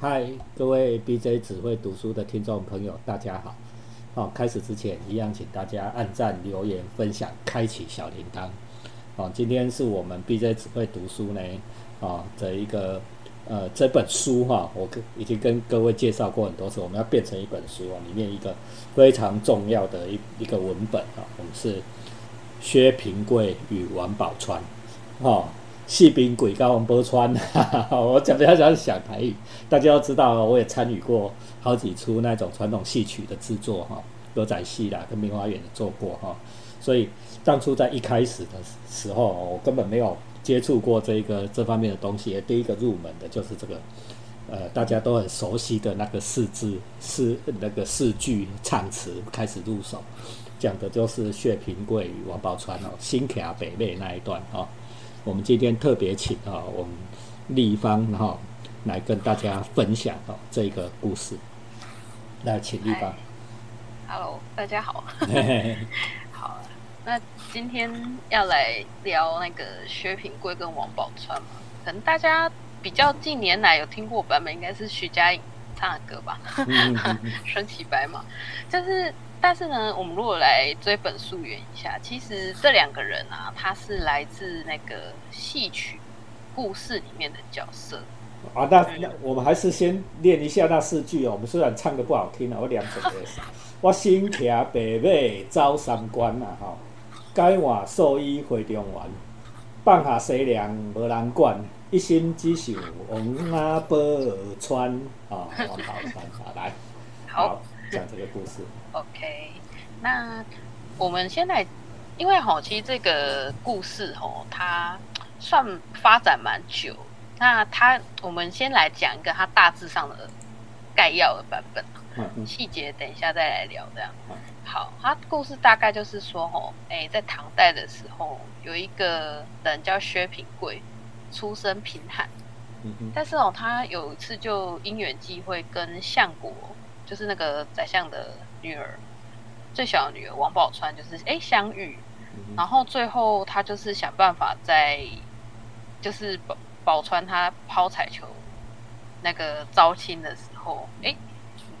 嗨，各位 BJ 只会读书的听众朋友，大家好。好，开始之前一样，请大家按赞、留言、分享、开启小铃铛。好，今天是我们 BJ 只会读书呢，啊的一个呃这本书哈，我跟已经跟各位介绍过很多次，我们要变成一本书啊，里面一个非常重要的一一个文本啊，我们是薛平贵与王宝钏，哈。戏兵鬼高王波川，我讲不要讲小台语，大家都知道，我也参与过好几出那种传统戏曲的制作哈，歌仔戏啦，跟明华园也做过哈，所以当初在一开始的时候，我根本没有接触过这个这方面的东西，第一个入门的就是这个，呃，大家都很熟悉的那个四字四那个四句唱词开始入手，讲的就是薛平贵与王宝钏哦，新卡北妹那一段哦。我们今天特别请啊，我们立方哈来跟大家分享哈这个故事。来，请立方。Hello，大家好。好，那今天要来聊那个薛平贵跟王宝钏嘛？可能大家比较近年来有听过版本，应该是徐佳莹唱的歌吧？身骑白马，就是。但是呢，我们如果来追本溯源一下，其实这两个人啊，他是来自那个戏曲故事里面的角色啊。那那我们还是先练一下那四句哦。我们虽然唱的不好听啊，我两首歌。我心骑白马走三关啊，哈，改换素衣回中原，放下西凉无人管，一心只想王阿宝钏啊，王宝钏啊，来，好。讲这个故事。OK，那我们先来，因为哈，其实这个故事哈，它算发展蛮久。那它，我们先来讲一个它大致上的概要的版本，细节等一下再来聊。这样，好，它故事大概就是说，吼，哎，在唐代的时候，有一个人叫薛平贵，出身贫寒，但是哦，他有一次就因缘际会跟相国。就是那个宰相的女儿，最小的女儿王宝钏，就是哎相遇，然后最后他就是想办法在，就是宝宝钏她抛彩球那个招亲的时候，哎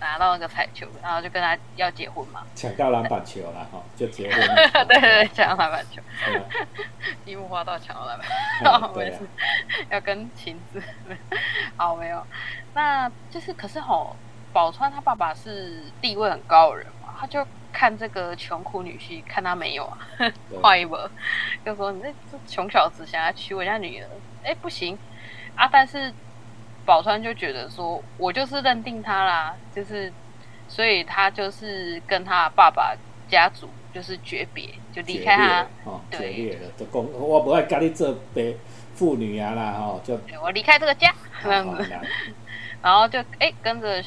拿到那个彩球，然后就跟他要结婚嘛，抢到篮板球了哈，就结婚，对对对，抢到篮板球，樱木花道抢到篮板，没事，要跟晴子，好没有，那就是可是吼。宝川他爸爸是地位很高的人嘛，他就看这个穷苦女婿，看他没有啊，换一波，就说你这这穷小子想要娶我家女儿，哎不行。啊！但是宝川就觉得说，我就是认定他啦，就是所以他就是跟他爸爸家族就是诀别，就离开他，决裂了，就讲我不爱跟你做别妇女啊啦，哈，就我离开这个家，这样子，然后就哎跟着。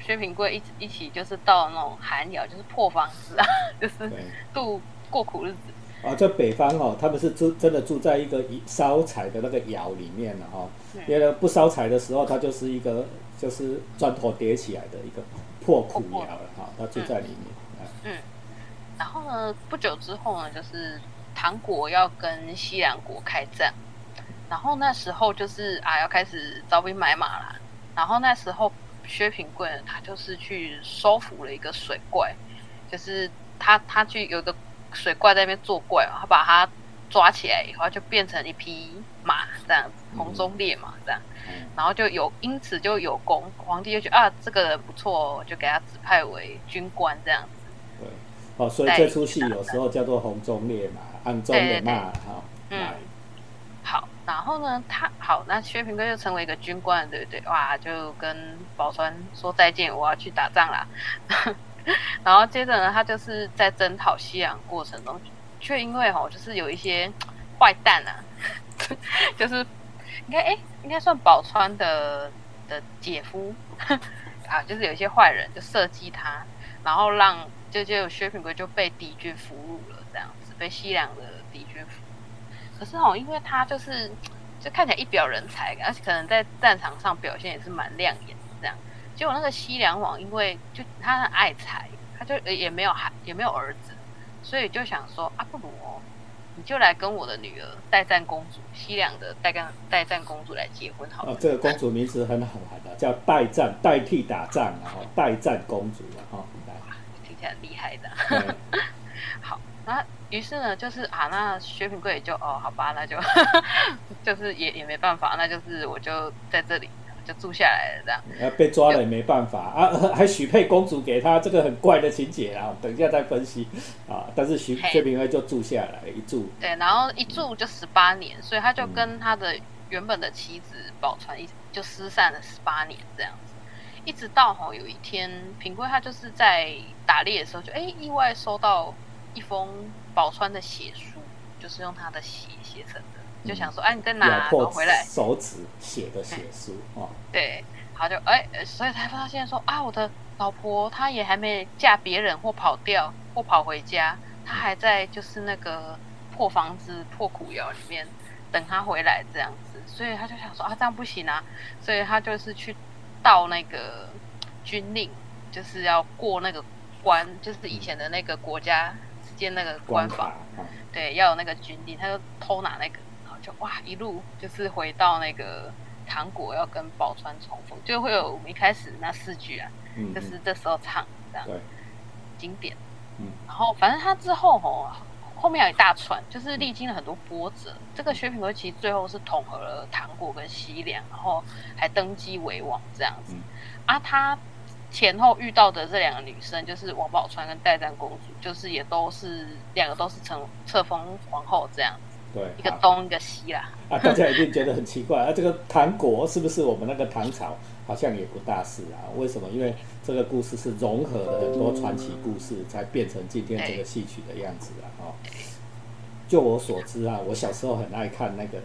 薛平贵一起一起就是到那种寒窑，就是破房子啊，就是度过苦日子啊。在北方哦，他们是住真的住在一个烧柴的那个窑里面了哈。因为不烧柴的时候，它就是一个就是砖头叠起来的一个破苦窑了哈。他住在里面。嗯。然后呢，不久之后呢，就是唐国要跟西凉国开战，然后那时候就是啊，要开始招兵买马啦。然后那时候。薛平贵呢，他就是去收服了一个水怪，就是他他去有一个水怪在那边作怪嘛，他把他抓起来以后，就变成一匹马这样子，红中烈马这样，然后就有因此就有功，皇帝就觉得啊这个人不错，就给他指派为军官这样子。对，哦，所以这出戏有时候叫做红中烈马，暗中的马哈。嗯。好，然后呢，他好，那薛平贵就成为一个军官，对不对？哇，就跟宝钏说再见，我要去打仗啦。然后接着呢，他就是在征讨西洋过程中，却因为吼，就是有一些坏蛋啊，就是应该哎，应该算宝川的的姐夫 啊，就是有一些坏人就射击他，然后让就就薛平贵就被敌军俘虏了，这样子被西凉的敌军俘。可是哦，因为他就是就看起来一表人才，而且可能在战场上表现也是蛮亮眼的这样。结果那个西凉王因为就他很爱财，他就也没有孩也没有儿子，所以就想说啊，不如哦，你就来跟我的女儿代战公主西凉的代战代战公主来结婚好了。哦，这个公主名字很好玩的，叫代战，代替打仗，然后代战公主了哈。听起来很厉害的。好，那于是呢，就是啊，那薛平贵也就哦，好吧，那就 就是也也没办法，那就是我就在这里。就住下来了，这样。呃，被抓了也没办法啊，还许配公主给他，这个很怪的情节啊。等一下再分析啊。但是徐薛平贵就住下来一住。对，然后一住就十八年，所以他就跟他的原本的妻子宝钏一就失散了十八年这样子。一直到哈有一天，平贵他就是在打猎的时候，就哎意外收到一封宝钏的血书，就是用他的血写成的。就想说，哎，你在哪？我回来。手指写的写书哦。对，他就哎，所以才发现说啊，我的老婆她也还没嫁别人或跑掉或跑回家，她还在就是那个破房子破苦窑里面等他回来这样子，所以他就想说啊，这样不行啊，所以他就是去到那个军令，就是要过那个关，就是以前的那个国家之间那个关法，对，要有那个军令，他就偷拿那个。哇，一路就是回到那个糖果要跟宝川重逢，就会有我们一开始那四句啊，嗯就是这时候唱这样，经典。嗯，然后反正他之后哦，后面有一大串，就是历经了很多波折。这个薛平贵其实最后是统合了糖果跟西凉，然后还登基为王这样子。啊，他前后遇到的这两个女生，就是王宝钏跟代战公主，就是也都是两个都是成册封皇后这样。对，一个东一个西啦。啊，大家一定觉得很奇怪啊，这个唐国是不是我们那个唐朝？好像也不大是啊。为什么？因为这个故事是融合了很多传奇故事，才变成今天这个戏曲的样子啊。哦，就我所知啊，我小时候很爱看那个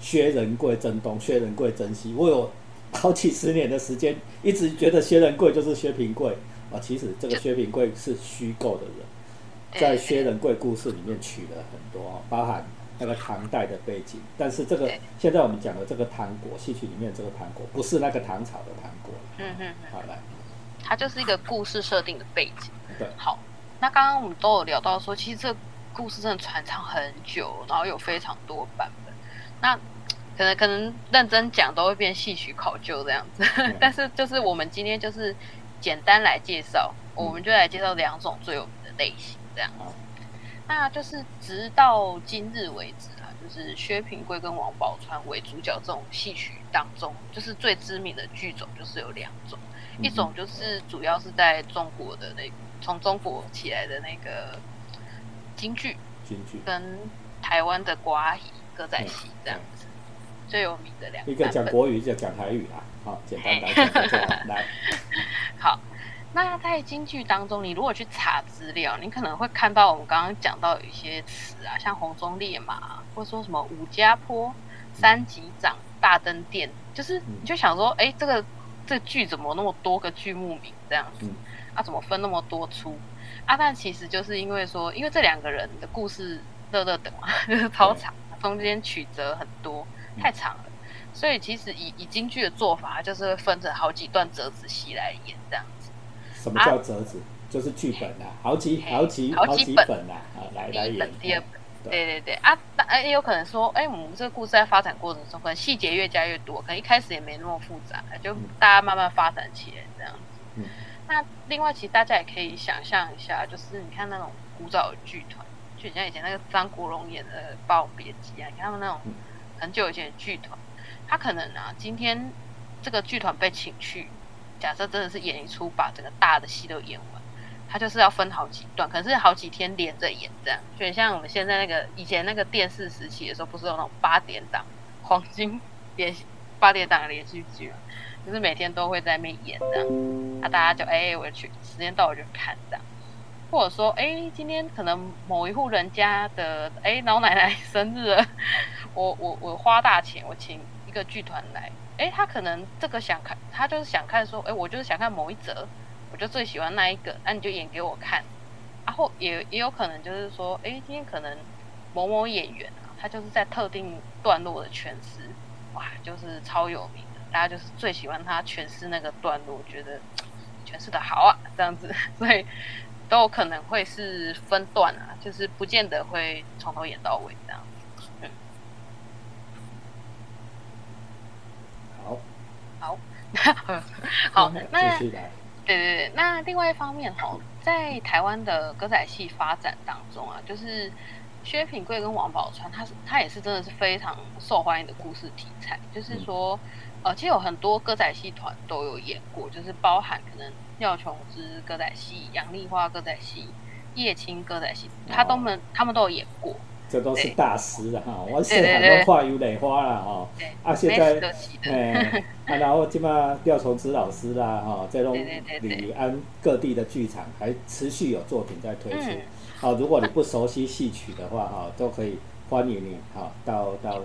薛仁贵征东，薛仁贵征西。我有好几十年的时间，一直觉得薛仁贵就是薛平贵啊。其实这个薛平贵是虚构的人，在薛仁贵故事里面取了很多，包含。那个唐代的背景，但是这个现在我们讲的这个唐国戏曲里面这个唐国，不是那个唐朝的唐国。嗯哼，好来，它就是一个故事设定的背景。对，好，那刚刚我们都有聊到说，其实这故事真的传唱很久，然后有非常多版本。那可能可能认真讲都会变戏曲考究这样子，但是就是我们今天就是简单来介绍，我们就来介绍两种最有名的类型这样。那就是直到今日为止啊，就是薛平贵跟王宝钏为主角这种戏曲当中，就是最知名的剧种就是有两种，一种就是主要是在中国的那从中国起来的那个京剧，京剧跟台湾的瓜戏歌仔戏这样子最有名的两个一个讲国语，一个讲台语啊。好，简单来讲，来，好。那在京剧当中，你如果去查资料，你可能会看到我们刚刚讲到有一些词啊，像红中烈马，或者说什么五家坡、三级掌、大灯殿，就是你就想说，哎，这个这剧怎么那么多个剧目名这样子？啊，怎么分那么多出？啊，但其实就是因为说，因为这两个人的故事乐乐等嘛，就是超长，中间曲折很多，太长了，所以其实以以京剧的做法，就是分成好几段折子戏来演这样。什么叫折子？就是剧本啊，好几好几好几本啊，来来演。第二本，对对对啊，那也有可能说，哎，我们这个故事在发展过程中，可能细节越加越多，可能一开始也没那么复杂，就大家慢慢发展起来这样子。那另外，其实大家也可以想象一下，就是你看那种古早的剧团，就像以前那个张国荣演的《霸王别姬》啊，你看他们那种很久以前的剧团，他可能啊，今天这个剧团被请去。假设真的是演一出，把整个大的戏都演完，他就是要分好几段，可是好几天连着演这样。就像我们现在那个以前那个电视时期的时候，不是有那种八点档黄金连八点档的连续剧嘛，就是每天都会在那边演这样。那大家就哎，我去时间到我就看这样。或者说哎，今天可能某一户人家的哎老奶奶生日，我我我花大钱，我请一个剧团来。哎，他可能这个想看，他就是想看说，哎，我就是想看某一则，我就最喜欢那一个，那你就演给我看。然后也也有可能就是说，哎，今天可能某某演员啊，他就是在特定段落的诠释，哇，就是超有名的，大家就是最喜欢他诠释那个段落，觉得诠释的好啊，这样子。所以都有可能会是分段啊，就是不见得会从头演到尾这样好，好，好，那。对对对，那另外一方面哈，在台湾的歌仔戏发展当中啊，就是薛品贵跟王宝钏，他是他也是真的是非常受欢迎的故事题材。就是说，呃，其实有很多歌仔戏团都有演过，就是包含可能廖琼之歌仔戏、杨丽花歌仔戏、叶青歌仔戏，他都们他们都有演过。这都是大师的哈，我细汉都画油蕾花了哈，啊现在，哎，啊然后起码廖崇之老师啦哈，这种李安各地的剧场还持续有作品在推出，好，如果你不熟悉戏曲的话哈，都可以欢迎你哈到到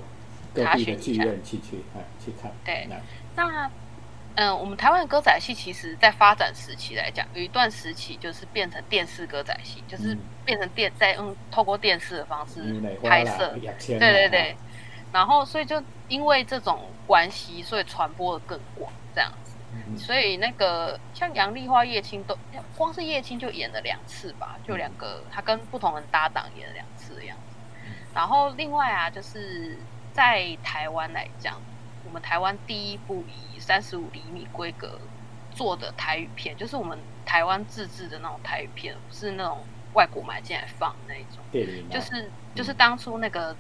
各地的剧院去去哎去看，对，那。嗯，我们台湾的歌仔戏，其实在发展时期来讲，有一段时期就是变成电视歌仔戏，就是变成电在用透过电视的方式拍摄，对对对。然后，所以就因为这种关系，所以传播的更广，这样子。所以那个像杨丽花、叶青都，光是叶青就演了两次吧，就两个，他跟不同人搭档演了两次的样子。然后另外啊，就是在台湾来讲，我们台湾第一部以三十五厘米规格做的台语片，就是我们台湾自制的那种台语片，不是那种外国买进来放那一种。就是就是当初那个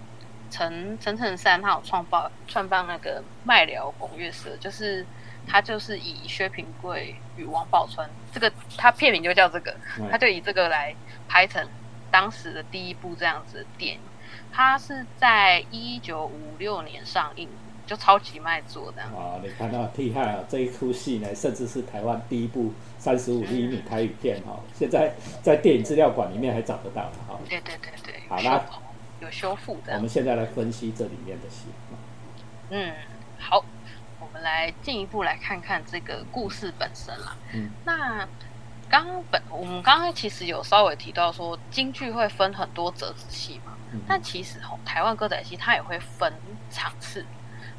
陈陈陈山，他有创办创办那个麦寮拱月社，就是他就是以薛平贵与王宝钏这个，他片名就叫这个，他就以这个来拍成当时的第一部这样子的电影。他是在一九五六年上映。就超级卖座的啊！你看到厉害啊！这一出戏呢，甚至是台湾第一部三十五厘米台语片哈，现在在电影资料馆里面还找得到哈。对对对对，好啦，有修复的。我们现在来分析这里面的戏。嗯，好，我们来进一步来看看这个故事本身啦。嗯，那刚刚本我们刚刚其实有稍微提到说，京剧会分很多折子戏嘛，但其实吼，台湾歌仔戏它也会分场次。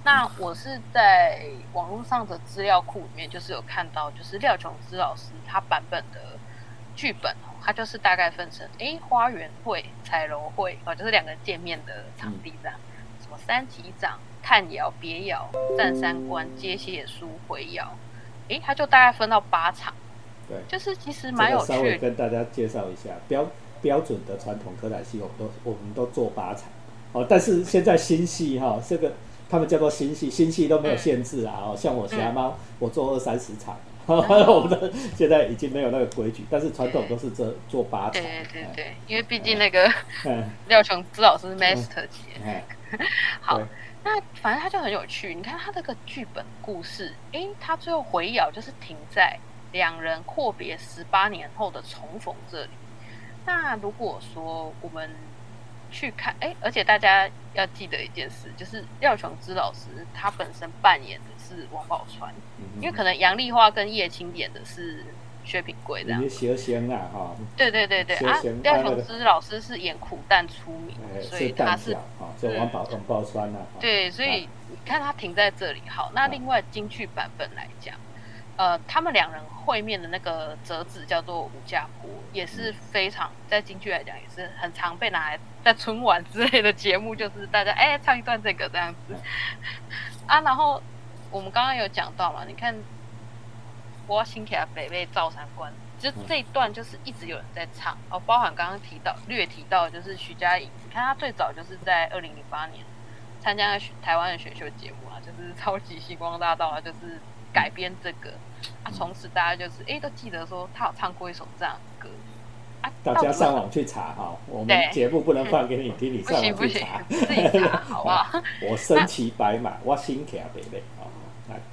那我是在网络上的资料库里面，就是有看到，就是廖琼之老师他版本的剧本哦，他就是大概分成哎花园会、彩楼会哦，就是两个见面的场地这样，什么三级掌、探窑、别窑、站三关、接写书、回窑，哎，他就大概分到八场，对，就是其实蛮有趣。稍微跟大家介绍一下标标准的传统科仔戏，我们都我们都做八场哦，但是现在新戏哈这个。他们叫做新戏，新戏都没有限制啊！哦，像我侠猫，我做二三十场，我们的现在已经没有那个规矩，但是传统都是这做八场。对对对，因为毕竟那个 廖琼之老师是 master 级。好，那反正他就很有趣。你看他这个剧本故事，哎，他最后回咬就是停在两人阔别十八年后的重逢这里。那如果说我们去看哎，而且大家要记得一件事，就是廖琼之老师他本身扮演的是王宝钏，因为可能杨丽花跟叶青演的是薛平贵这样。啊哈。对对对对啊，廖琼之老师是演苦旦出名，所以他是啊，就王宝王宝钏啊。对，所以你看他停在这里好，那另外京剧版本来讲。呃，他们两人会面的那个折子叫做武家坡，也是非常在京剧来讲也是很常被拿来在春晚之类的节目，就是大家哎唱一段这个这样子啊。然后我们刚刚有讲到嘛，你看我新起来北魏赵三关，就这一段就是一直有人在唱哦，包含刚刚提到略提到就是徐佳莹，你看她最早就是在二零零八年参加台湾的选秀节目啊，就是超级星光大道啊，就是。改编这个啊，从此大家就是哎，都记得说他有唱过一首这样的歌啊。大家上网去查哈，我们节目不能放给你听，你上网去查，自己查好不好？我身骑白马，我心骑北北啊。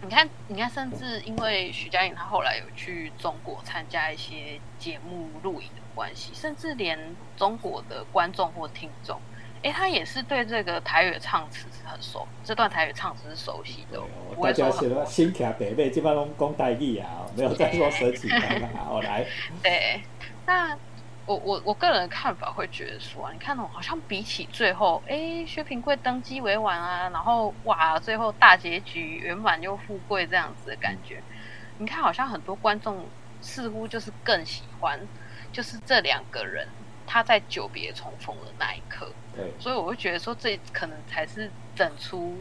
你看，你看，甚至因为徐佳莹她后来有去中国参加一些节目录影的关系，甚至连中国的观众或听众。哎，他也是对这个台语唱词是很熟，这段台语唱词是熟悉的。大家写的新卡北北基本上讲台语啊，没有再说舌起来啊。我来。对，那我我我个人的看法会觉得说啊，你看哦，好像比起最后，哎，薛平贵登基为王啊，然后哇，最后大结局圆满又富贵这样子的感觉，你看好像很多观众似乎就是更喜欢，就是这两个人他在久别重逢的那一刻。对，所以我会觉得说，这可能才是整出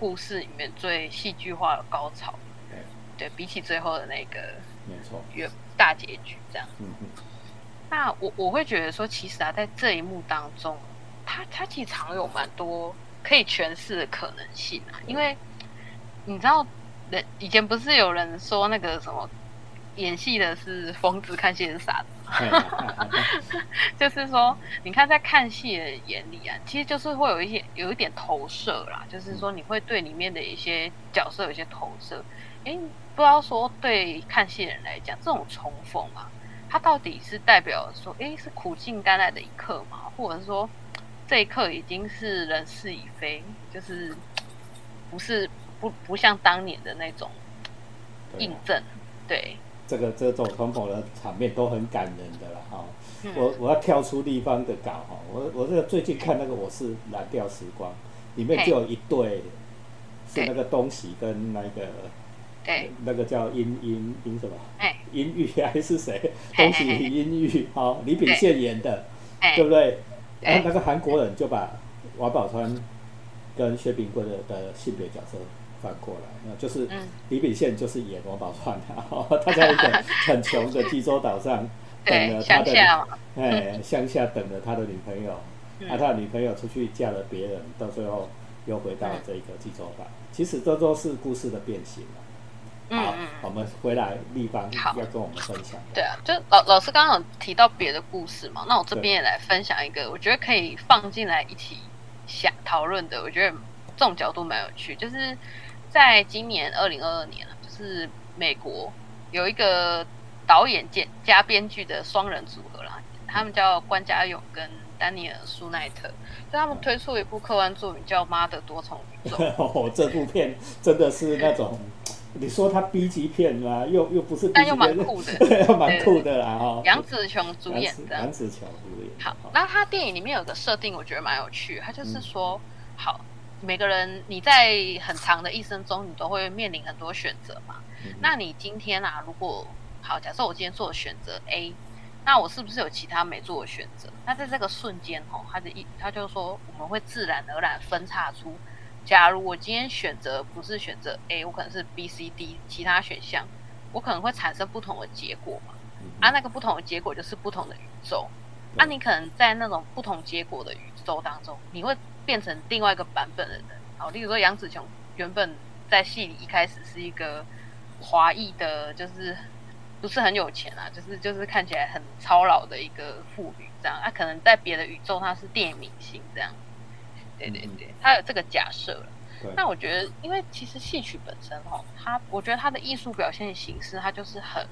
故事里面最戏剧化的高潮。对，比起最后的那个，没错，大结局这样。嗯嗯。那我我会觉得说，其实啊，在这一幕当中，他他其实藏有蛮多可以诠释的可能性啊。因为你知道，人以前不是有人说那个什么，演戏的是疯子，看戏是傻子。就是说，你看在看戏的眼里啊，其实就是会有一些有一点投射啦。就是说，你会对里面的一些角色有一些投射。哎，不知道说对看戏人来讲，这种重逢啊，它到底是代表说，哎，是苦尽甘来的一刻吗？或者是说，这一刻已经是人事已非，就是不是不不像当年的那种印证？对，这个这种重逢的场面都很感人的了哈。我我要跳出地方的稿哈，我我这个最近看那个我是蓝调时光，里面就有一对是那个东西跟那个。对，那个叫殷殷殷什么？哎，殷玉 还是谁？东西殷玉，好，李秉宪演的，对不对？然后那个韩国人就把王宝钏跟薛平贵的的性别角色翻过来，那就是李秉宪就是演王宝钏的，他在一个很穷的济州岛上 等了他的，哎，乡下等了他的女朋友，啊，他的女朋友出去嫁了别人，到最后又回到这个济州岛，其实这都是故事的变形好，我们回来立方要跟我们分享。对啊，就老老师刚刚有提到别的故事嘛，那我这边也来分享一个，我觉得可以放进来一起想讨论的。我觉得这种角度蛮有趣，就是在今年二零二二年就是美国有一个导演兼加编剧的双人组合啦，他们叫关家勇跟丹尼尔舒奈特，就他们推出一部科幻作品叫《妈的多重宇宙》。这部片真的是那种。你说他 B 级片嘛，又又不是，但又蛮酷的，又，蛮酷的啦哈。杨紫琼主演的，杨紫琼主演。好，那他电影里面有个设定，我觉得蛮有趣。他就是说，好，每个人你在很长的一生中，你都会面临很多选择嘛。那你今天啊，如果好，假设我今天做的选择 A，那我是不是有其他没做的选择？那在这个瞬间哦，他的一他就说，我们会自然而然分叉出。假如我今天选择不是选择 A，我可能是 B、C、D 其他选项，我可能会产生不同的结果嘛？啊，那个不同的结果就是不同的宇宙。啊，你可能在那种不同结果的宇宙当中，你会变成另外一个版本的人。好，例如说杨紫琼原本在戏里一开始是一个华裔的，就是不是很有钱啊，就是就是看起来很操劳的一个妇女这样。啊，可能在别的宇宙她是电影明星这样。对对对，他有这个假设了。那我觉得，因为其实戏曲本身哈，它我觉得它的艺术表现形式，它就是很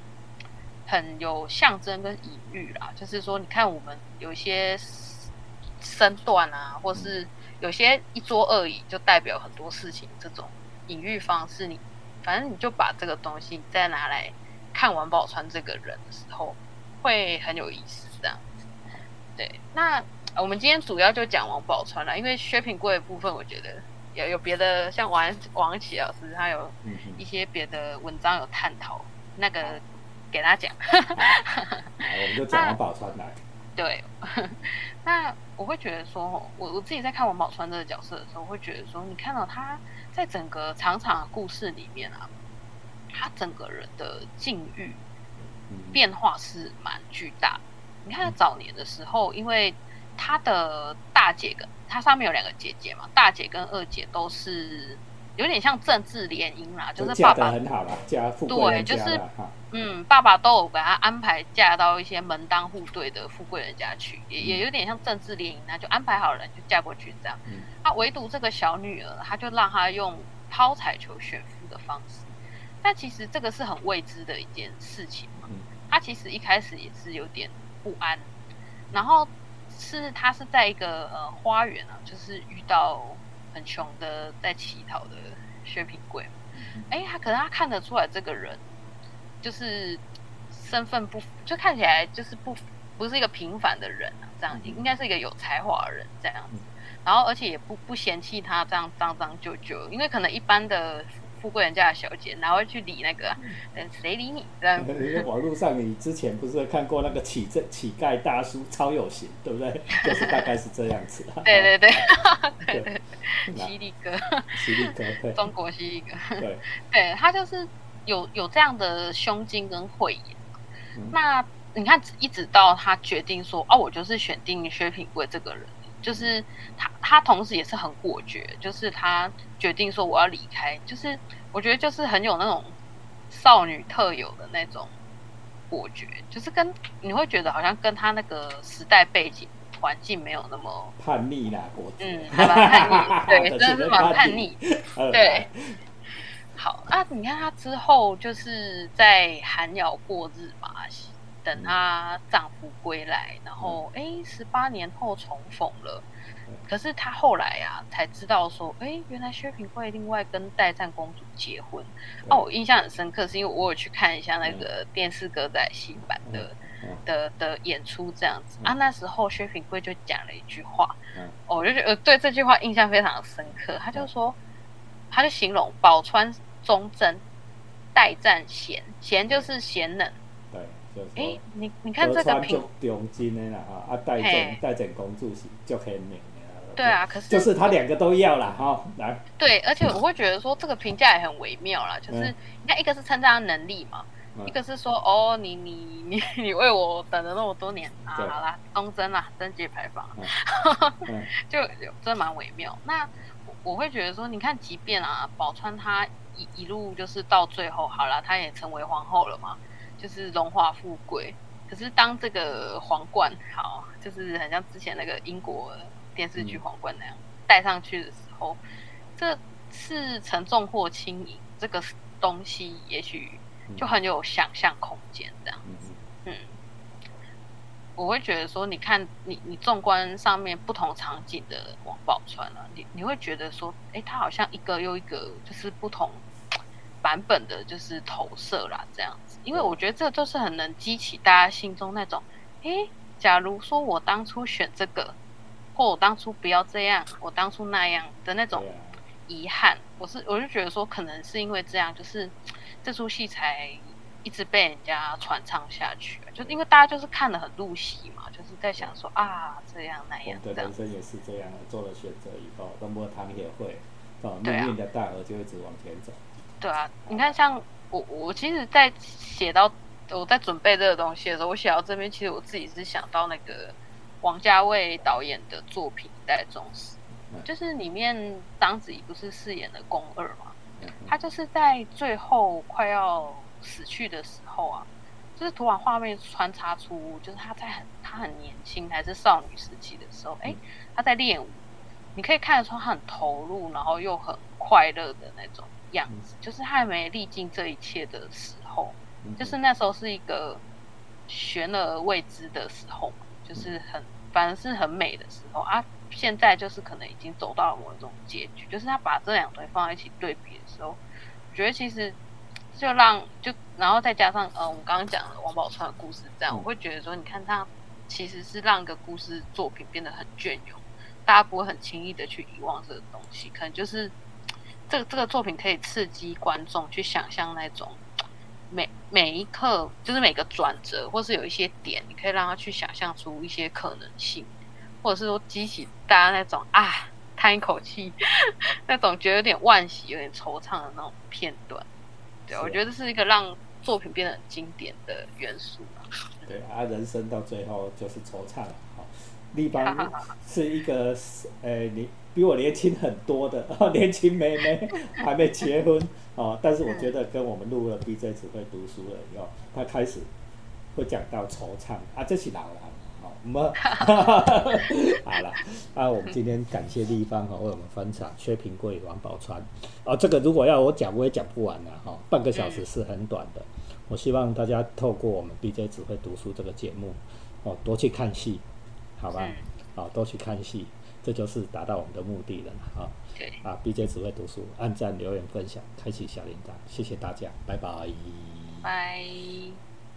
很有象征跟隐喻啦。就是说，你看我们有一些身段啊，或是有些一桌二椅，就代表很多事情。这种隐喻方式，你反正你就把这个东西再拿来看王宝钏这个人的时候，会很有意思。这样子，对，那。我们今天主要就讲王宝钏了，因为薛平贵的部分，我觉得有有别的，像王王琦老师他有一些别的文章有探讨，那个给他讲。我们就讲 王宝钏来。对，那我会觉得说，我我自己在看王宝钏这个角色的时候，我会觉得说，你看到他在整个长长的故事里面啊，他整个人的境遇变化是蛮巨大。你看他早年的时候，因为他的大姐跟他上面有两个姐姐嘛，大姐跟二姐都是有点像政治联姻啦，就是爸爸很好啦，家富贵对，就是嗯，爸爸都有给他安排嫁到一些门当户对的富贵人家去，也也有点像政治联姻那就安排好人就嫁过去这样。那唯独这个小女儿，他就让她用抛彩球选夫的方式，但其实这个是很未知的一件事情嘛。他其实一开始也是有点不安，然后。是他是在一个呃花园啊，就是遇到很穷的在乞讨的薛平贵，哎，他可能他看得出来这个人就是身份不，就看起来就是不不是一个平凡的人啊，这样应该是一个有才华的人这样子，然后而且也不不嫌弃他这样脏脏旧旧，因为可能一般的富贵人家的小姐，然后去理那个？嗯，谁理你？这样。网络上你之前不是看过那个乞丐乞丐大叔超有型，对不对？就是大概是这样子。对 对对，对对，犀利哥，犀利哥，对，中国犀利哥，对，对他就是有有这样的胸襟跟慧眼。那你看，一直到他决定说，哦，我就是选定薛品贵这个人。就是他，他同时也是很果决，就是他决定说我要离开，就是我觉得就是很有那种少女特有的那种果决，就是跟你会觉得好像跟他那个时代背景环境没有那么叛逆啦，果嗯，蛮叛逆，对，真的是蛮叛逆，对。好，那你看他之后就是在寒窑过日嘛。等她丈夫归来，然后哎，十八年后重逢了。可是她后来啊，才知道说，哎，原来薛平贵另外跟代战公主结婚。哦，我印象很深刻，是因为我有去看一下那个电视歌仔戏版的的的演出，这样子啊。那时候薛平贵就讲了一句话，我就觉得对这句话印象非常的深刻。他就说，他就形容宝川忠贞，代战贤，贤就是贤能。哎，你你看这个品，中金的啦哈，啊代正代正公主是就很美的。对啊，可是就是他两个都要了哈，来。对，而且我会觉得说这个评价也很微妙啦，就是你看一个是称赞他能力嘛，一个是说哦你你你 你为我等了那么多年啊，好啦，东征啦，贞节牌坊，就真的蛮微妙。那我会觉得说，你看，即便啊宝川他一一路就是到最后好了，他也成为皇后了嘛。就是荣华富贵，可是当这个皇冠好，就是很像之前那个英国电视剧皇冠那样戴上去的时候，这是沉重或轻盈，这个东西也许就很有想象空间这样子。嗯，我会觉得说，你看你你纵观上面不同场景的王宝钏啊，你你会觉得说，哎，他好像一个又一个就是不同版本的，就是投射啦这样子。因为我觉得这就是很能激起大家心中那种，诶，假如说我当初选这个，或我当初不要这样，我当初那样的那种遗憾，我是我就觉得说，可能是因为这样，就是这出戏才一直被人家传唱下去，就因为大家就是看的很入戏嘛，就是在想说啊，这样那样。我的人生也是这样，做了选择以后，那么他们也会，哦，命运的大河就一直往前走。对啊，你看像。我我其实，在写到我在准备这个东西的时候，我写到这边，其实我自己是想到那个王家卫导演的作品《代宗师》，就是里面章子怡不是饰演的宫二嘛，她就是在最后快要死去的时候啊，就是突然画面穿插出，就是她在很她很年轻还是少女时期的时候，哎，她在练舞，你可以看得出她很投入，然后又很快乐的那种。样子就是他还没历经这一切的时候，就是那时候是一个悬而未知的时候，就是很反正是很美的时候啊。现在就是可能已经走到了某一种结局，就是他把这两堆放在一起对比的时候，我觉得其实就让就然后再加上呃，我们刚刚讲的王宝钏的故事，这样我会觉得说，你看他其实是让一个故事作品变得很隽永，大家不会很轻易的去遗忘这个东西，可能就是。这个这个作品可以刺激观众去想象那种每每一刻，就是每个转折，或是有一些点，你可以让他去想象出一些可能性，或者是说激起大家那种啊叹一口气，那种觉得有点惋惜、有点惆怅的那种片段。对，我觉得这是一个让作品变得很经典的元素。对啊，人生到最后就是惆怅立邦是一个呃你。比我年轻很多的 年轻妹妹 还没结婚哦，但是我觉得跟我们录了 BJ 只会读书了以后，他开始会讲到惆怅啊，这是老了，好，我们好了啊，我们今天感谢立邦哈为我们分享薛平贵、王宝钏哦，这个如果要我讲我也讲不完了哈，半个小时是很短的，我希望大家透过我们 BJ 只会读书这个节目哦，多去看戏，好吧，好，多去看戏。这就是达到我们的目的了啊！对啊，BJ 只会读书，按赞、留言、分享，开启小铃铛，谢谢大家，拜拜。拜。